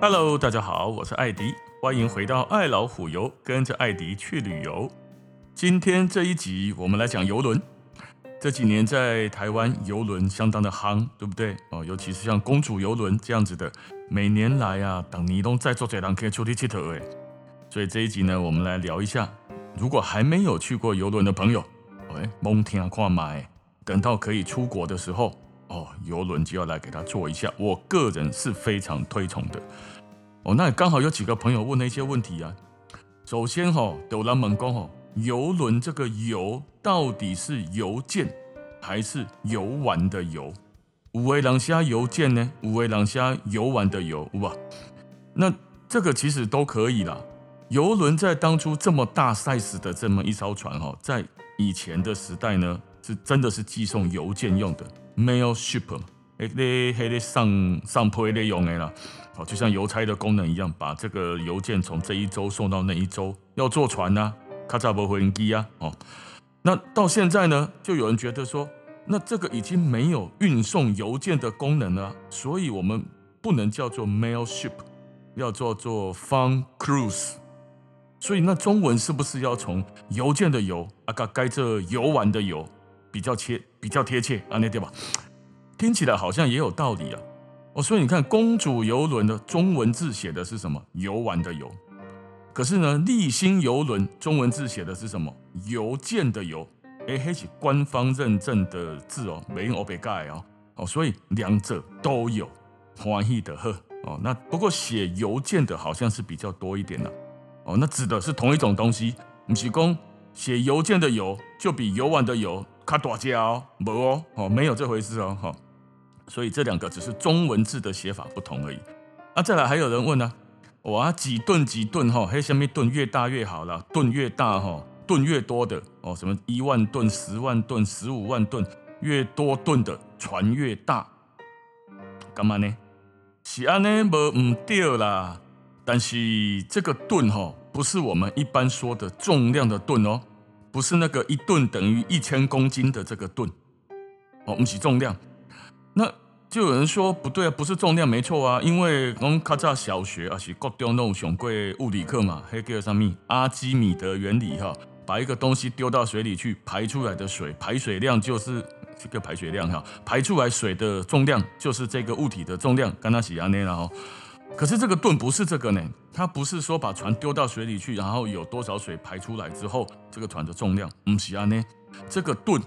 Hello，大家好，我是艾迪，欢迎回到爱老虎游，跟着艾迪去旅游。今天这一集我们来讲邮轮。这几年在台湾邮轮相当的夯，对不对？哦，尤其是像公主邮轮这样子的，每年来啊，等你都在做这档可以出去铁头。所以这一集呢，我们来聊一下，如果还没有去过邮轮的朋友，哎，蒙听看买，等到可以出国的时候。哦，邮轮就要来给他做一下，我个人是非常推崇的。哦，那刚好有几个朋友问了一些问题啊。首先哈、哦，有人问讲哈，邮轮这个游到底是邮件还是游玩的游？有的人写邮件呢，有的人写游玩的游，哇，那这个其实都可以啦。邮轮在当初这么大 size 的这么一艘船哈，在以前的时代呢，是真的是寄送邮件用的。Mail ship，哎，那还得上上坡得用的啦，好，就像邮差的功能一样，把这个邮件从这一周送到那一周。要坐船呐、啊，卡扎波回音机啊，哦，那到现在呢，就有人觉得说，那这个已经没有运送邮件的功能了，所以我们不能叫做 mail ship，要叫做 fun cruise。所以那中文是不是要从邮件的邮啊，该该这游玩的游？比较贴比较贴切啊，那对吧？听起来好像也有道理啊。哦，所以你看，公主邮轮的中文字写的是什么？游玩的游。可是呢，丽星邮轮中文字写的是什么？邮件的邮。哎，还是官方认证的字哦，没欧北盖哦。哦，所以两者都有，欢喜的呵哦。那不过写邮件的好像是比较多一点的。哦，那指的是同一种东西。不是公写邮件的邮就比游玩的游。卡大家哦，没哦，哦，没有这回事哦，哈，所以这两个只是中文字的写法不同而已。啊，再来还有人问呢，哇，几吨几吨哈，嘿，什么吨越大越好啦，吨越大哈，吨越多的哦，什么一万吨、十万吨、十五万吨，越多吨的船越大，干嘛呢？是安呢，无唔对啦，但是这个吨哈，不是我们一般说的重量的吨哦。不是那个一吨等于一千公斤的这个吨，哦，不是重量。那就有人说不对啊，不是重量没错啊，因为我们卡在小学啊是高中那种上过物理课嘛，黑叫什么阿基米德原理哈，把一个东西丢到水里去，排出来的水排水量就是这个排水量哈，排出来水的重量就是这个物体的重量，跟它是一样的然后。可是这个吨不是这个呢，它不是说把船丢到水里去，然后有多少水排出来之后，这个船的重量，不是啊呢。这个吨，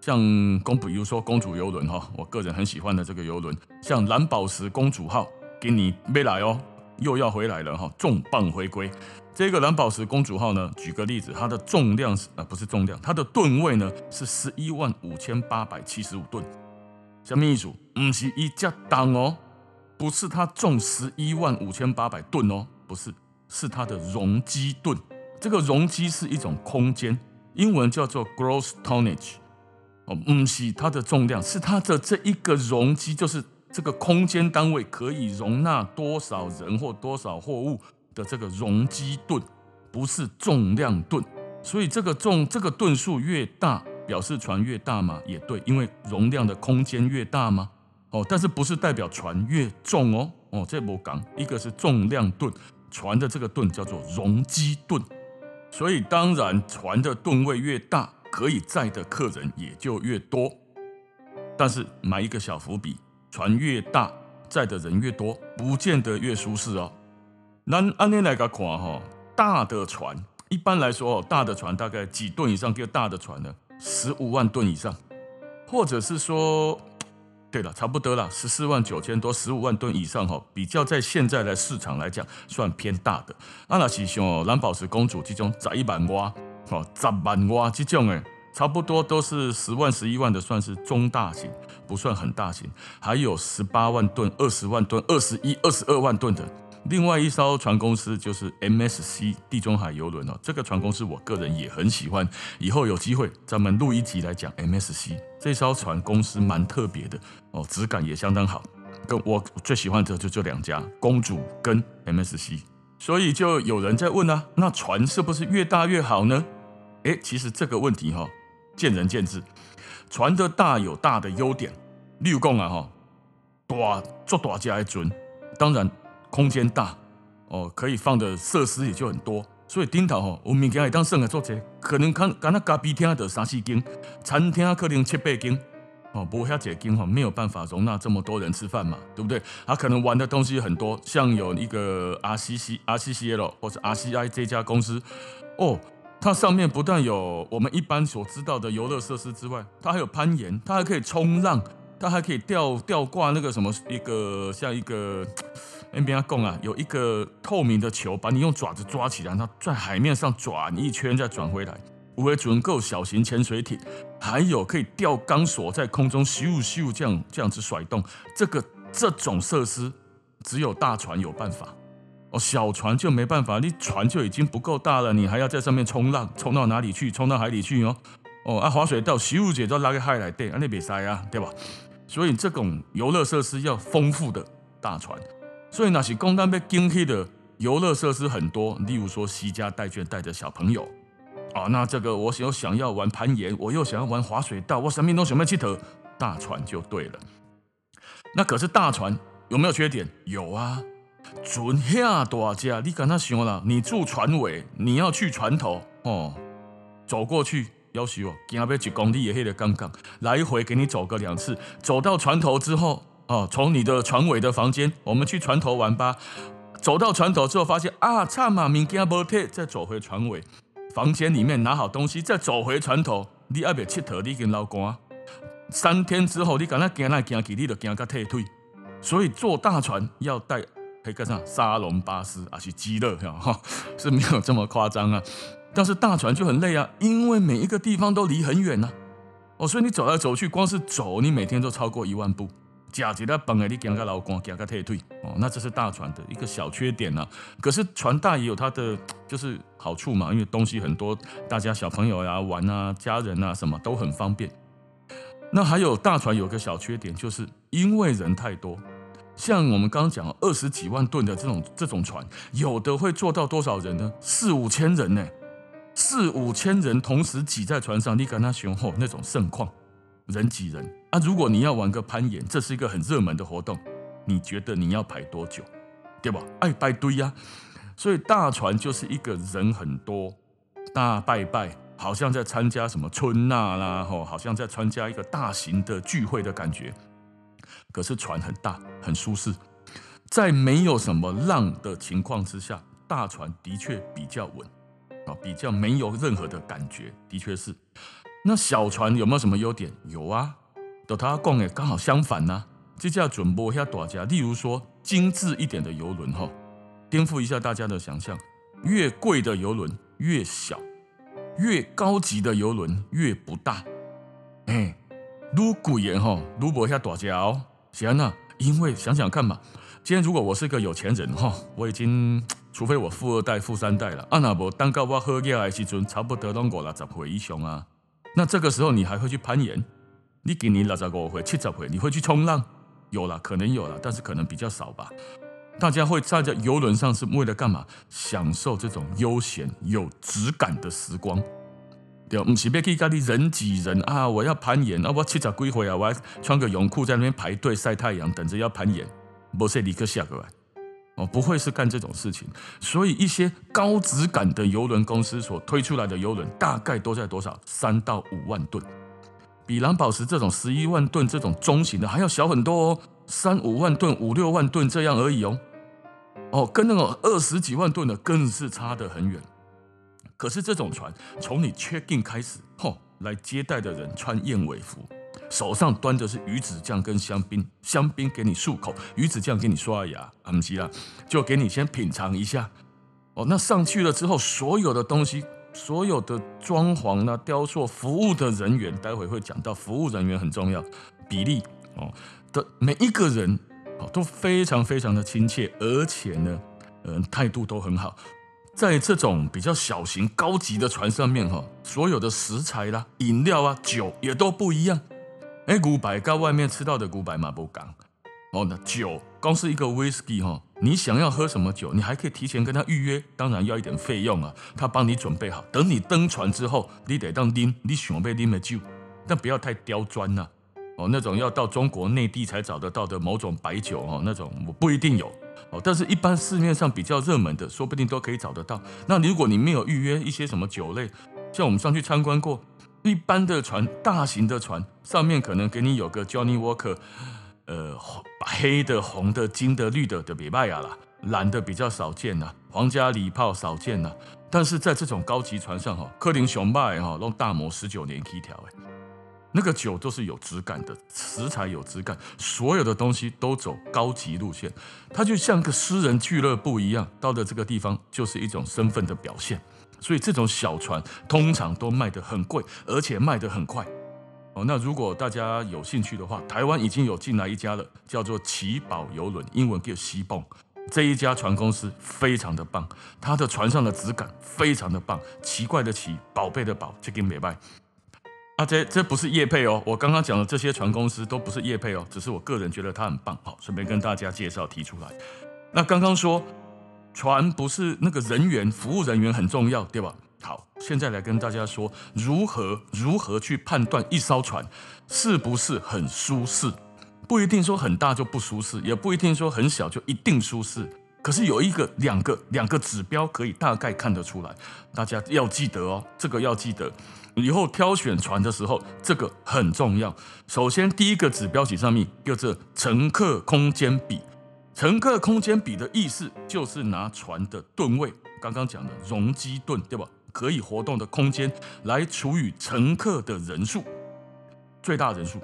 像公，比如说公主游轮哈，我个人很喜欢的这个游轮，像蓝宝石公主号，给你没来哦，又要回来了哈，重磅回归。这个蓝宝石公主号呢，举个例子，它的重量是啊，不是重量，它的吨位呢是十一万五千八百七十五吨，什么意思？不是一架当哦。不是它重十一万五千八百吨哦，不是，是它的容积吨。这个容积是一种空间，英文叫做 gross tonnage。哦，不是它的重量，是它的这一个容积，就是这个空间单位可以容纳多少人或多少货物的这个容积吨，不是重量吨。所以这个重这个吨数越大，表示船越大嘛，也对，因为容量的空间越大嘛。哦，但是不是代表船越重哦？哦，这不讲，一个是重量吨，船的这个吨叫做容积吨，所以当然船的吨位越大，可以载的客人也就越多。但是埋一个小伏笔，船越大，载的人越多，不见得越舒适哦。那按你来个看哈，大的船一般来说哦，大的船大概几吨以上叫大的船呢？十五万吨以上，或者是说。对了，差不多了，十四万九千多，十五万吨以上哈，比较在现在的市场来讲，算偏大的。啊，那是像蓝宝石公主这种十一万瓦，哦，十万瓦这种诶，差不多都是十万、十一万的，算是中大型，不算很大型。还有十八万吨、二十万吨、二十一、二十二万吨的。另外一艘船公司就是 MSC 地中海邮轮哦，这个船公司我个人也很喜欢，以后有机会咱们录一集来讲 MSC 这艘船公司蛮特别的哦，质感也相当好。跟我最喜欢的就这两家，公主跟 MSC。所以就有人在问啊，那船是不是越大越好呢？诶，其实这个问题哈，见仁见智。船的大有大的优点，例如讲啊哈，大做大家的船，当然。空间大，哦，可以放的设施也就很多。所以顶头吼，有物件会当算来做者，可能看干那咖啡厅的三四间，餐厅可能七八间，哦，不遐几间吼，没有办法容纳这么多人吃饭嘛，对不对？他可能玩的东西很多，像有一个 RCC、RCCL 或者 RCI 这家公司，哦，它上面不但有我们一般所知道的游乐设施之外，它还有攀岩，它还可以冲浪，它还可以吊吊挂那个什么一个像一个。NBA 讲啊，有一个透明的球，把你用爪子抓起来，它在海面上转一圈，再转回来。五位准够小型潜水艇，还有可以吊钢索在空中咻咻这样这样子甩动。这个这种设施只有大船有办法哦，小船就没办法。你船就已经不够大了，你还要在上面冲浪，冲到哪里去？冲到海里去哦哦啊！滑水道咻姐都拉个海来对，那别塞啊，对吧？所以这种游乐设施要丰富的大船。所以那些公单被惊起的游乐设施很多，例如说，携家带眷带着小朋友，啊，那这个我有想要玩攀岩，我又想要玩滑水道，我什么都想要去头，大船就对了。那可是大船有没有缺点？有啊，船遐大只，你敢那想了？你住船尾，你要去船头哦，走过去要求哦，行要几公里也黑的刚刚，来回给你走个两次，走到船头之后。哦，从你的船尾的房间，我们去船头玩吧。走到船头之后，发现啊，差嘛，明天不退，再走回船尾房间里面拿好东西，再走回船头。你还没吃头，你已经老干。三天之后，你敢那行来行去，你就行到退退。所以坐大船要带可以跟上沙龙巴士啊，去极乐哈，是没有这么夸张啊。但是大船就很累啊，因为每一个地方都离很远呐、啊。哦，所以你走来走去，光是走，你每天都超过一万步。假几的本哎，你讲个老公，讲个退退哦，那这是大船的一个小缺点呢、啊。可是船大也有它的就是好处嘛，因为东西很多，大家小朋友呀玩啊，家人啊什么都很方便。那还有大船有个小缺点，就是因为人太多，像我们刚刚讲二十几万吨的这种这种船，有的会坐到多少人呢？四五千人呢，四五千人同时挤在船上，你看那雄厚那种盛况。人挤人啊！如果你要玩个攀岩，这是一个很热门的活动，你觉得你要排多久？对吧？爱排堆呀！所以大船就是一个人很多，大拜拜，好像在参加什么春呐啦，吼，好像在参加一个大型的聚会的感觉。可是船很大，很舒适，在没有什么浪的情况之下，大船的确比较稳啊，比较没有任何的感觉，的确是。那小船有没有什么优点？有啊，都他讲的刚好相反呢、啊。这叫准备一下大家，例如说精致一点的游轮哈，颠覆一下大家的想象，越贵的游轮越小，越高级的游轮越不大。哎，越贵的哈，越不下大家哦。行啊，因为想想看嘛，今天如果我是个有钱人哈，我已经除非我富二代、富三代了，啊那不当到我喝起来的时阵，差不多拢五六十岁以上啊。那这个时候你还会去攀岩？你给你六十五岁、七十岁，你会去冲浪？有了，可能有了，但是可能比较少吧。大家会站在游轮上是为了干嘛？享受这种悠闲有质感的时光。对，不是要去跟你人挤人啊！我要攀岩啊！我七十几岁啊！我还穿个泳裤在那边排队晒太阳，等着要攀岩，不是立刻下过来。哦，不会是干这种事情，所以一些高质感的游轮公司所推出来的游轮，大概都在多少？三到五万吨，比蓝宝石这种十一万吨这种中型的还要小很多哦，三五万吨、五六万吨这样而已哦。哦，跟那种二十几万吨的更是差得很远。可是这种船从你 check in 开始，吼、哦，来接待的人穿燕尾服。手上端的是鱼子酱跟香槟，香槟给你漱口，鱼子酱给你刷牙，啊不是啦，就给你先品尝一下。哦，那上去了之后，所有的东西，所有的装潢啊、雕塑、服务的人员，待会会讲到，服务人员很重要，比例哦的每一个人哦都非常非常的亲切，而且呢，嗯，态度都很好。在这种比较小型、高级的船上面哈，所有的食材啦、饮料啊、酒也都不一样。哎，古白跟外面吃到的古白嘛不港哦，那酒光是一个 whisky 哈，你想要喝什么酒，你还可以提前跟他预约，当然要一点费用啊，他帮你准备好，等你登船之后，你得当拎，你想要拎的酒，但不要太刁钻呐、哦，那种要到中国内地才找得到的某种白酒哦，那种我不一定有。哦，但是一般市面上比较热门的，说不定都可以找得到。那如果你没有预约一些什么酒类，像我们上去参观过，一般的船，大型的船上面可能给你有个 Johnny Walker，呃，黑的、红的、金的、绿的的别卖啊啦，蓝的比较少见呐，皇家礼炮少见呐。但是在这种高级船上哈，科林熊麦哈用大摩十九年起跳哎。那个酒都是有质感的，食材有质感，所有的东西都走高级路线，它就像个私人俱乐部一样，到了这个地方就是一种身份的表现。所以这种小船通常都卖得很贵，而且卖得很快。哦，那如果大家有兴趣的话，台湾已经有进来一家了，叫做奇宝邮轮，英文叫西蹦。这一家船公司非常的棒，它的船上的质感非常的棒，奇怪的奇，宝贝的宝，这个美卖。啊，这这不是业配哦，我刚刚讲的这些船公司都不是业配哦，只是我个人觉得它很棒，好，顺便跟大家介绍提出来。那刚刚说船不是那个人员服务人员很重要，对吧？好，现在来跟大家说如何如何去判断一艘船是不是很舒适，不一定说很大就不舒适，也不一定说很小就一定舒适。可是有一个两个两个指标可以大概看得出来，大家要记得哦，这个要记得。以后挑选船的时候，这个很重要。首先，第一个指标级上面叫做乘客空间比。乘客空间比的意思就是拿船的吨位，刚刚讲的容积吨，对吧？可以活动的空间来除以乘客的人数，最大人数。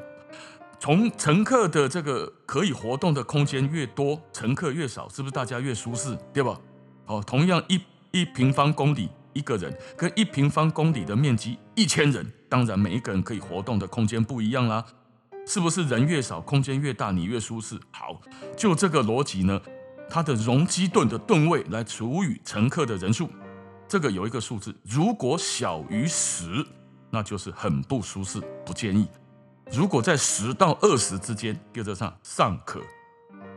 从乘客的这个可以活动的空间越多，乘客越少，是不是大家越舒适，对吧？好，同样一一平方公里。一个人跟一平方公里的面积一千人，当然每一个人可以活动的空间不一样啦，是不是人越少空间越大，你越舒适？好，就这个逻辑呢，它的容积吨的吨位来除以乘客的人数，这个有一个数字，如果小于十，那就是很不舒适，不建议；如果在十到二十之间，原则上尚可；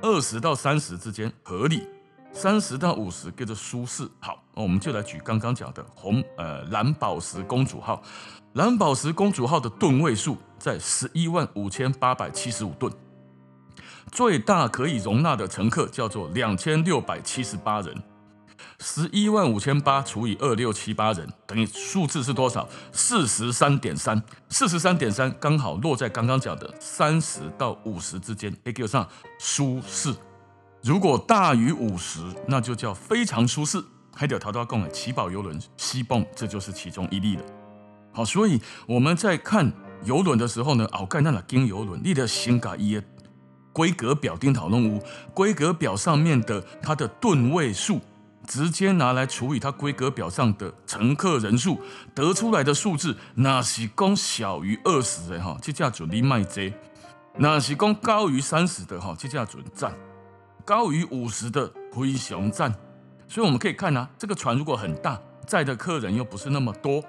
二十到三十之间合理。三十到五十，叫做舒适。好，我们就来举刚刚讲的红呃蓝宝石公主号。蓝宝石公主号的吨位数在十一万五千八百七十五吨，最大可以容纳的乘客叫做两千六百七十八人。十一万五千八除以二六七八人，等于数字是多少？四十三点三。四十三点三刚好落在刚刚讲的三十到五十之间，也叫上舒适。如果大于五十，那就叫非常舒适。还得淘到贡的奇宝邮轮西蹦，这就是其中一例了。好，所以我们在看游轮的时候呢，奥盖那拉经游轮，你的先把伊的规格表钉讨论屋，规格表上面的它的吨位数，直接拿来除以它规格表上的乘客人数，得出来的数字，那是公小于二十的哈，这叫做你卖这；那是公高于三十的哈，这叫做赞。高于五十的灰熊站，所以我们可以看啊，这个船如果很大，载的客人又不是那么多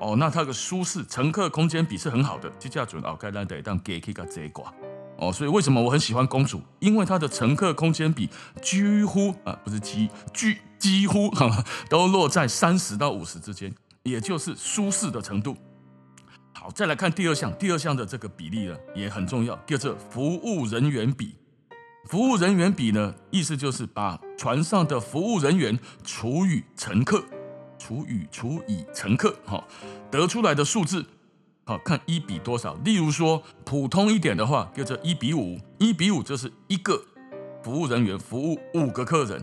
哦，那它的舒适乘客空间比是很好的，这叫准奥盖兰得当给可以个这挂哦，所以为什么我很喜欢公主？因为它的乘客空间比几乎啊不是几几几乎哈都落在三十到五十之间，也就是舒适的程度。好，再来看第二项，第二项的这个比例呢也很重要，叫做服务人员比。服务人员比呢，意思就是把船上的服务人员除以乘客，除以除以乘客，好，得出来的数字，好，看一比多少。例如说，普通一点的话，叫做一比五，一比五就是一个服务人员服务五个客人。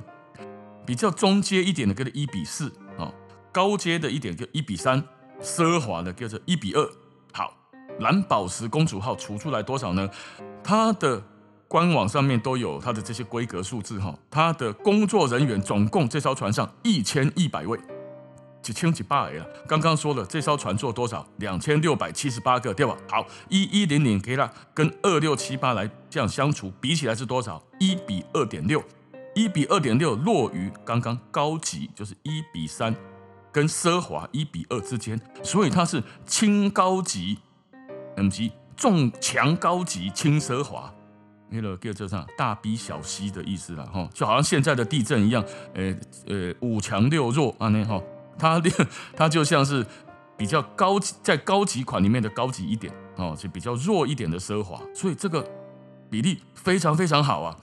比较中阶一点的叫做一比四，啊，高阶的一点叫一比三，奢华的叫做一比二。好，蓝宝石公主号除出来多少呢？它的官网上面都有它的这些规格数字哈，它的工作人员总共这艘船上一千一百位，几千几百了。刚刚说了这艘船坐多少？两千六百七十八个，对吧？好，一一零零给它跟二六七八来这样相除，比起来是多少？一比二点六，一比二点六落于刚刚高级就是一比三，跟奢华一比二之间，所以它是轻高级，以及重强高级轻奢华。那个叫做啥大 B 小 C 的意思了哈，就好像现在的地震一样，呃呃五强六弱啊那哈，它它就像是比较高级，在高级款里面的高级一点哦，就比较弱一点的奢华，所以这个比例非常非常好啊。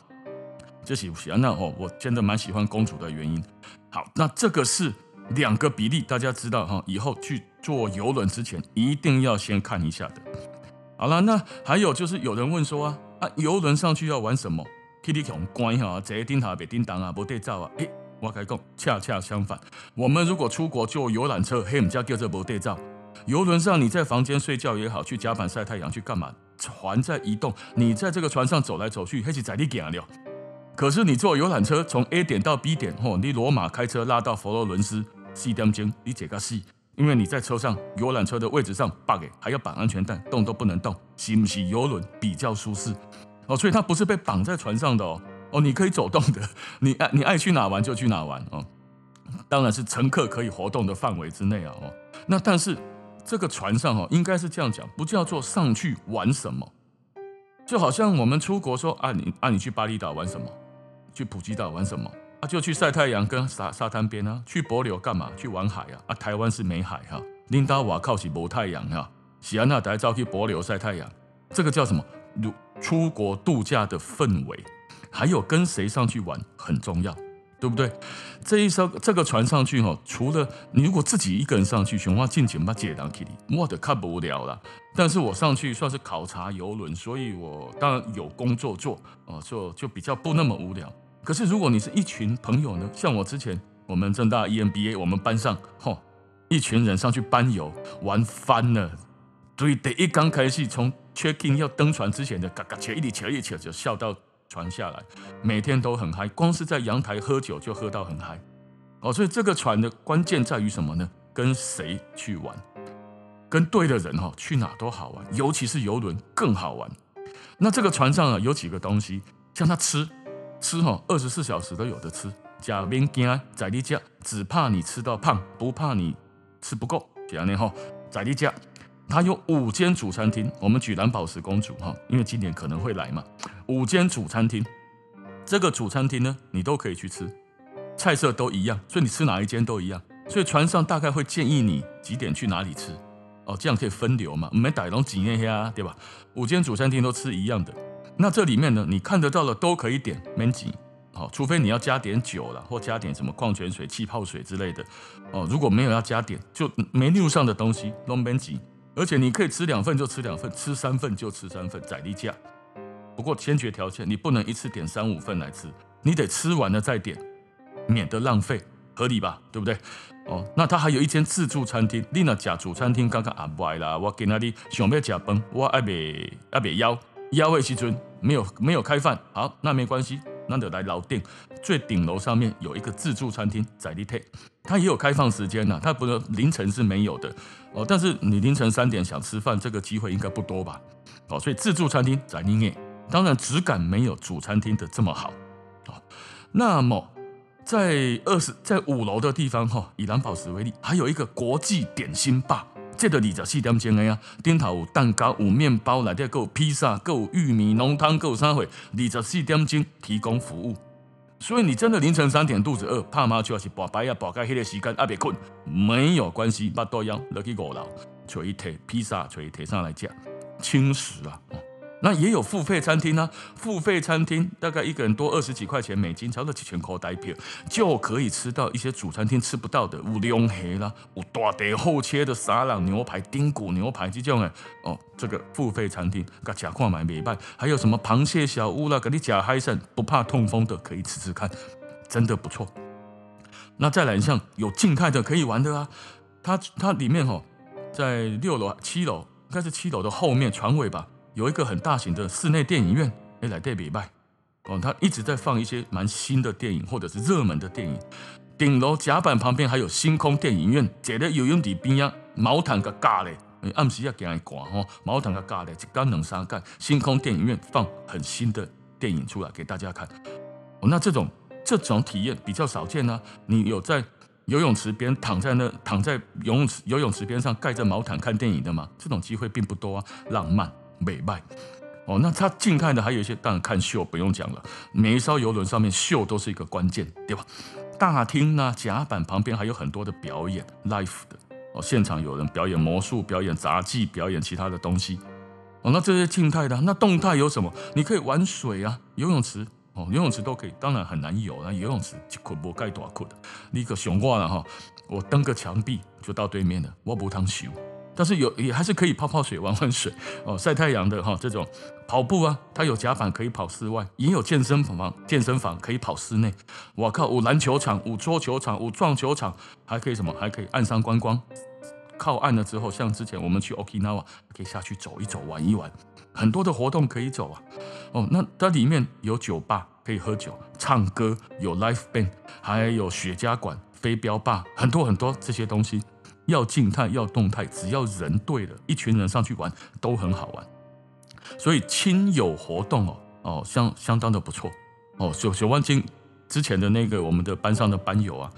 这喜不喜欢？那哦，我真的蛮喜欢公主的原因。好，那这个是两个比例，大家知道哈，以后去坐游轮之前一定要先看一下的。好了，那还有就是有人问说啊啊，游轮上去要玩什么？去你恐关哈，坐顶头别叮当啊，不对照啊。诶，我跟你讲，恰恰相反，我们如果出国坐游览车，嘿，我们家叫做不对照。游轮上你在房间睡觉也好，去甲板晒太阳去干嘛？船在移动，你在这个船上走来走去，还是在你行了。可是你坐游览车从 A 点到 B 点，吼，你罗马开车拉到佛罗伦斯，四点钟，你这个死，因为你在车上游览车的位置上，bug 还要绑安全带，动都不能动，是不是游轮比较舒适？哦，所以它不是被绑在船上的哦，哦，你可以走动的，你爱你爱去哪玩就去哪玩哦，当然是乘客可以活动的范围之内啊哦，那但是这个船上哦，应该是这样讲，不叫做上去玩什么，就好像我们出国说啊，你啊你去巴厘岛玩什么？去普吉岛玩什么啊？就去晒太阳跟沙沙滩边啊。去帛琉干嘛？去玩海啊？啊，台湾是没海哈。林达瓦靠起没太阳哈。喜安娜带照去帛琉晒太阳，这个叫什么？如出国度假的氛围，还有跟谁上去玩很重要，对不对？这一艘这个船上去哈，除了你如果自己一个人上去，熊花尽情把解当起你，我的看不无聊了。但是我上去算是考察游轮，所以我当然有工作做哦，就就比较不那么无聊。可是，如果你是一群朋友呢？像我之前，我们正大 EMBA，我们班上，吼，一群人上去班游，玩翻了。所以，第一刚开始，从 check in 要登船之前的嘎嘎切，一里切一切就笑到船下来，每天都很嗨，光是在阳台喝酒就喝到很嗨。哦，所以这个船的关键在于什么呢？跟谁去玩？跟对的人哈，去哪都好玩，尤其是游轮更好玩。那这个船上啊，有几个东西，像他吃。吃哈，二十四小时都有的吃。假边惊在你家，只怕你吃到胖，不怕你吃不够。这样呢哈，在你家，它有五间主餐厅。我们举蓝宝石公主哈，因为今年可能会来嘛。五间主餐厅，这个主餐厅呢，你都可以去吃，菜色都一样，所以你吃哪一间都一样。所以船上大概会建议你几点去哪里吃哦，这样可以分流嘛，没逮龙几那些啊，对吧？五间主餐厅都吃一样的。那这里面呢，你看得到的都可以点，免钱，好，除非你要加点酒了，或加点什么矿泉水、气泡水之类的，哦，如果没有要加点，就 menu 上的东西都免钱，而且你可以吃两份就吃两份，吃三份就吃三份，宰力价。不过先决条件，你不能一次点三五份来吃，你得吃完了再点，免得浪费，合理吧？对不对？哦，那它还有一间自助餐厅，你那假主餐厅刚刚安排啦，我给那里想要吃饭，我还没还没要。幺位西村没有没有开饭，好，那没关系，那就来老店最顶楼上面有一个自助餐厅，在地铁，它也有开放时间呐，它不是凌晨是没有的哦，但是你凌晨三点想吃饭，这个机会应该不多吧？哦，所以自助餐厅在里面，当然质感没有主餐厅的这么好哦。那么在二十在五楼的地方哈，以蓝宝石为例，还有一个国际点心吧。这个二十四点钟的呀，顶头有蛋糕、有面包，内底还有披萨、还有玉米浓汤，还有啥货？二十四点钟提供服务，所以你真的凌晨三点肚子饿，怕妈就要去拔白呀，拔开迄个时间，阿别困，没有关系，八多样落去五楼，找一提披萨，找一提上来吃，轻食啊。那也有付费餐厅呢、啊，付费餐厅大概一个人多二十几块钱美金，差不多几千块台币，就可以吃到一些主餐厅吃不到的，有龙虾啦，有大地厚切的沙朗牛排、丁骨牛排这种诶，哦，这个付费餐厅，噶吃看买没卖，还有什么螃蟹小屋啦，给你加海参，不怕痛风的可以吃吃看，真的不错。那再来像有静态的可以玩的啊，它它里面哈，在六楼七楼，应该是七楼的后面船尾吧。有一个很大型的室内电影院，哎，来对比卖哦，他一直在放一些蛮新的电影或者是热门的电影。顶楼甲板旁边还有星空电影院，这个游泳池边呀，毛毯个架嘞，暗时要给人挂吼，毛毯个架嘞，一竿能三干。星空电影院放很新的电影出来给大家看，哦，那这种这种体验比较少见呢，啊。你有在游泳池边躺在那躺在游泳池游泳池边上盖着毛毯看电影的吗？这种机会并不多啊，浪漫。美卖哦，那它静态的还有一些，当然看秀不用讲了。每一艘游轮上面秀都是一个关键，对吧？大厅呢，甲板旁边还有很多的表演，live 的哦，现场有人表演魔术、表演杂技、表演其他的东西哦。那这些静态的，那动态有什么？你可以玩水啊，游泳池哦，游泳池都可以，当然很难游。那游泳池一捆不盖多捆的，你可想过了哈？我登个墙壁就到对面了，我不趟修。但是有也还是可以泡泡水、玩玩水哦，晒太阳的哈。这种跑步啊，它有甲板可以跑室外，也有健身房，健身房可以跑室内。我靠，有篮球场、有桌球场、有撞球场，还可以什么？还可以岸上观光。靠岸了之后，像之前我们去 Okinawa，可以下去走一走、玩一玩，很多的活动可以走啊。哦，那它里面有酒吧可以喝酒、唱歌，有 live band，还有雪茄馆、飞镖吧，很多很多这些东西。要静态要动态，只要人对了，一群人上去玩都很好玩。所以亲友活动哦哦相相当的不错哦。九九万金之前的那个我们的班上的班友啊，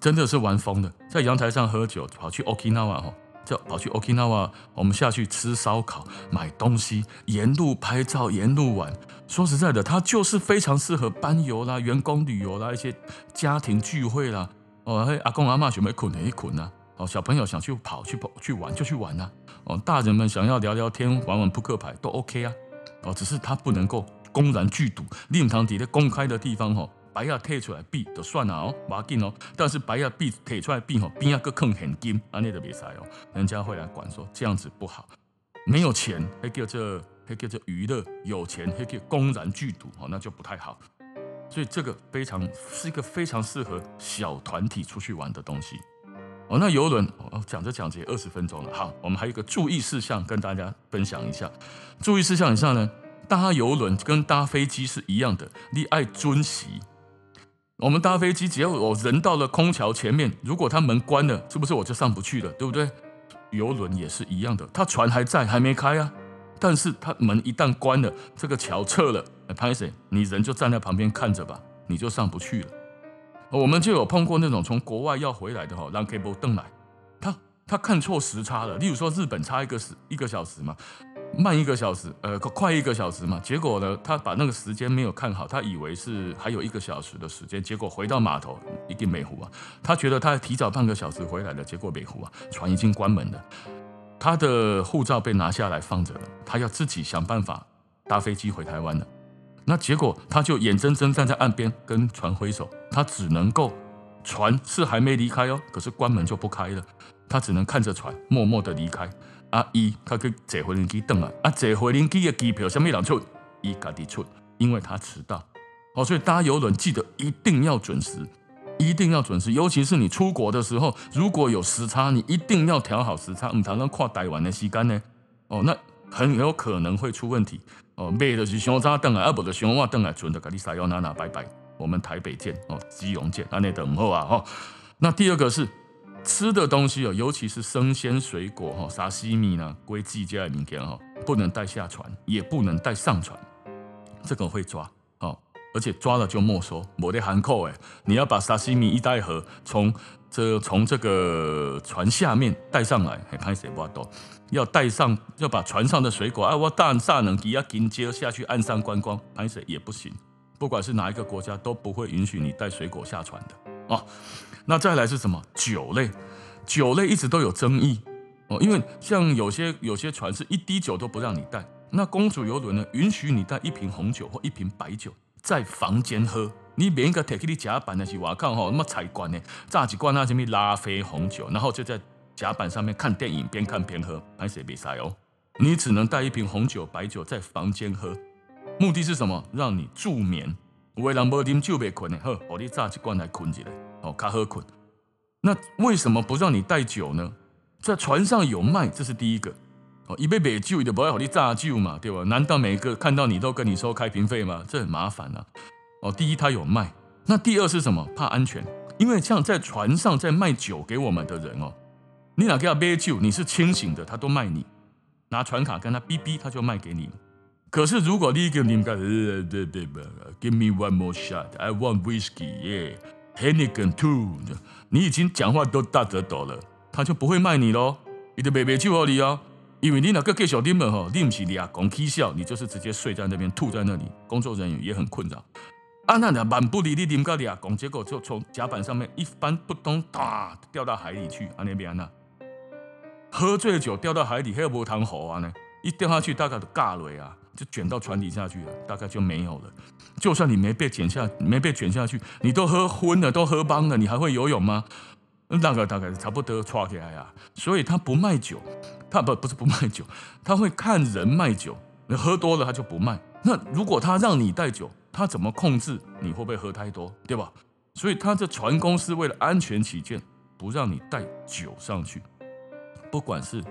真的是玩疯的，在阳台上喝酒，跑去 Okinawa 哈，就跑去 Okinawa，我们下去吃烧烤、买东西，沿路拍照，沿路玩。说实在的，它就是非常适合班游啦、员工旅游啦、一些家庭聚会啦。哦，阿公阿嬷想要捆一捆啊。哦，小朋友想去跑去跑去玩就去玩呐、哦，大人们想要聊聊天、玩玩扑克牌都 OK 啊。哦，只是他不能够公然聚赌，令堂底的公开的地方，吼，白亚退出来币就算了哦，马进哦。但是白亚币退出来币，吼，边亚个坑很金，啊，那个比赛哦，人家会来管说这样子不好。没有钱还叫这还叫这娱乐，有钱还叫公然聚赌，哦，那就不太好。所以这个非常是一个非常适合小团体出去玩的东西。哦，那游轮哦，讲着讲着也二十分钟了。好，我们还有一个注意事项跟大家分享一下。注意事项以上呢，搭游轮跟搭飞机是一样的，你爱遵守。我们搭飞机，只要我人到了空桥前面，如果它门关了，是不是我就上不去了？对不对？游轮也是一样的，它船还在，还没开啊。但是它门一旦关了，这个桥撤了，哎，拍谁？你人就站在旁边看着吧，你就上不去了。我们就有碰过那种从国外要回来的哈，让 cable 登来，他他看错时差了。例如说日本差一个时一个小时嘛，慢一个小时，呃，快一个小时嘛。结果呢，他把那个时间没有看好，他以为是还有一个小时的时间。结果回到码头一定美湖啊，他觉得他提早半个小时回来了，结果美湖啊，船已经关门了，他的护照被拿下来放着了，他要自己想办法搭飞机回台湾了。那结果他就眼睁睁站在岸边跟船挥手，他只能够，船是还没离开哦，可是关门就不开了，他只能看着船默默的离开。阿姨他去坐回轮机等啊，啊坐回轮机的机票什么人出？伊家己出，因为他迟到。哦，所以搭邮轮记得一定要准时，一定要准时，尤其是你出国的时候，如果有时差，你一定要调好时差，唔通咱跨台湾的时间呢？哦，那很有可能会出问题。哦，买的是想早等来，啊，不的上晚等来，存的跟你撒腰娜娜拜拜。我们台北见哦，基隆见，那那等候啊哈。那第二个是吃的东西哦，尤其是生鲜水果哈，沙西米呢，归季节明天哈，不能带下船，也不能带上船，这个会抓，而且抓了就没收，没得含扣哎，你要把沙西米一袋盒从这从这个船下面带上来，还拍谁不多？要带上，要把船上的水果啊，我大煞能给要紧接下去岸上观光，拍谁也不行。不管是哪一个国家都不会允许你带水果下船的哦。那再来是什么？酒类，酒类一直都有争议哦，因为像有些有些船是一滴酒都不让你带。那公主游轮呢，允许你带一瓶红酒或一瓶白酒在房间喝。你别个提起你甲板的是我靠吼，那么彩罐呢，炸几罐那什么拉菲红酒，然后就在甲板上面看电影，边看边喝，还是比赛哦。你只能带一瓶红酒、白酒在房间喝，目的是什么？让你助眠。有的人没啉酒没困的，呵，我你炸几罐来困起来，哦，卡喝困。那为什么不让你带酒呢？在船上有卖，这是第一个。哦，一杯白酒你就不要让你炸酒嘛，对吧？难道每个看到你都跟你收开瓶费吗？这很麻烦啊。哦，第一他有卖，那第二是什么？怕安全，因为像在船上在卖酒给我们的人哦，你哪给他杯酒，你是清醒的，他都卖你，拿船卡跟他哔哔，他就卖给你。可是如果你给你们讲，对对对，Give me one more shot，I want whiskey，yeah，Heineken too，你已经讲话都大得抖了，他就不会卖你喽，你就卖杯酒给你哦，因为你那个给小弟们吼，你不是俩讲起笑，你就是直接睡在那边，吐在那里，工作人员也很困扰。啊，那那蛮不离你啉个俩讲，结果就从甲板上面一翻不动，哒掉到海里去。啊，那边呢？喝醉酒掉到海里，还有无糖河啊呢？一掉下去，大概都尬了啊！就卷到船底下去了，大概就没有了。就算你没被卷下，没被卷下去，你都喝昏了，都喝茫了，你还会游泳吗？那个大概差不多抓起来呀。所以他不卖酒，他不不是不卖酒，他会看人卖酒。你喝多了他就不卖。那如果他让你带酒，他怎么控制你会不会喝太多，对吧？所以他这船公司为了安全起见，不让你带酒上去，不管是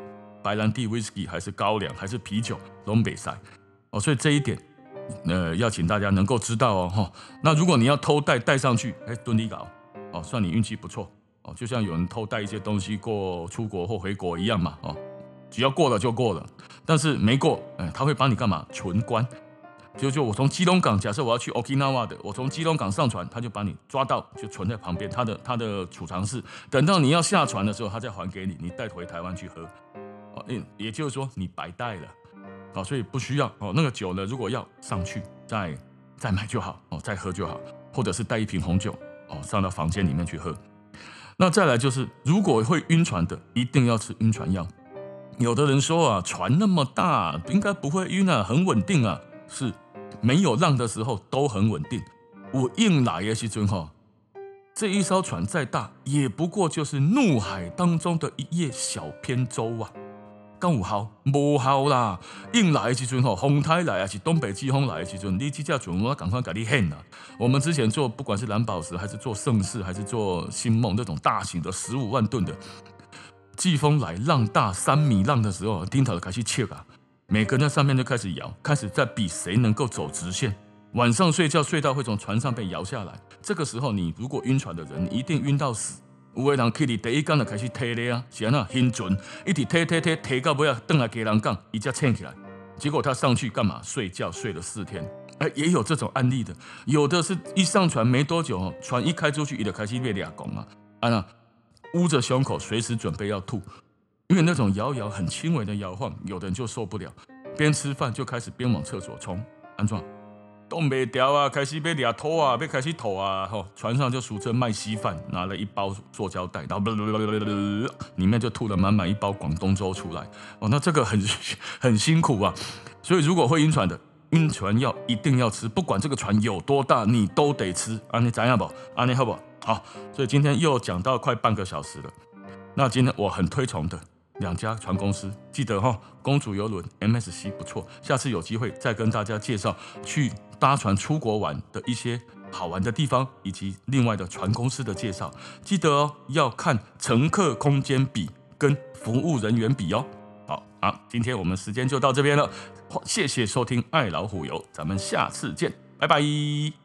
白兰地、威士忌还是高粱还是啤酒，都没赛哦。所以这一点，呃，要请大家能够知道哦。哈，那如果你要偷带带上去，哎，蹲你搞哦，算你运气不错哦。就像有人偷带一些东西过出国或回国一样嘛。哦，只要过了就过了，但是没过，哎，他会帮你干嘛？存关。就就我从基隆港，假设我要去 Okinawa 的，我从基隆港上船，他就把你抓到，就存在旁边他的他的储藏室，等到你要下船的时候，他再还给你，你带回台湾去喝。哦，也也就是说你白带了，哦，所以不需要哦。那个酒呢，如果要上去再再买就好，哦，再喝就好，或者是带一瓶红酒，哦，上到房间里面去喝。那再来就是，如果会晕船的，一定要吃晕船药。有的人说啊，船那么大，应该不会晕啊，很稳定啊，是。没有浪的时候都很稳定，我硬来的时阵哈，这一艘船再大，也不过就是怒海当中的一叶小扁舟啊。刚五号，无好啦，硬来的时阵哈，风台来啊，是东北季风来的时阵，你这架船我赶快给你掀了。我们之前做不管是蓝宝石还是做盛世还是做星梦那种大型的十五万吨的，季风来浪大三米浪的时候，顶头就开始切啊。每个人在上面就开始摇，开始在比谁能够走直线。晚上睡觉睡到会从船上被摇下来。这个时候，你如果晕船的人，一定晕到死。有的人去你第一竿就开始踢你啊，是啊，很准，一直踢踢踢踢到不要登来给人杠，一架撑起来。结果他上去干嘛？睡觉睡了四天。哎，也有这种案例的，有的是一上船没多久，船一开出去，伊就开始被俩拱啊，啊那捂着胸口，随时准备要吐。因为那种摇摇很轻微的摇晃，有的人就受不了，边吃饭就开始边往厕所冲，安装都没掉啊，开始被掠拖啊，被开始吐啊，吼，船上就俗称卖稀饭，拿了一包塑胶袋，然后里面就吐了满满一包广东粥出来，哦，那这个很 很辛苦啊，所以如果会晕船的，晕船药一定要吃，不管这个船有多大，你都得吃，啊，你怎样不？啊，你好不好？好，所以今天又讲到快半个小时了，那今天我很推崇的。两家船公司，记得哈，公主邮轮 MSC 不错，下次有机会再跟大家介绍去搭船出国玩的一些好玩的地方，以及另外的船公司的介绍。记得哦，要看乘客空间比跟服务人员比哦。好好，今天我们时间就到这边了，谢谢收听爱老虎游，咱们下次见，拜拜。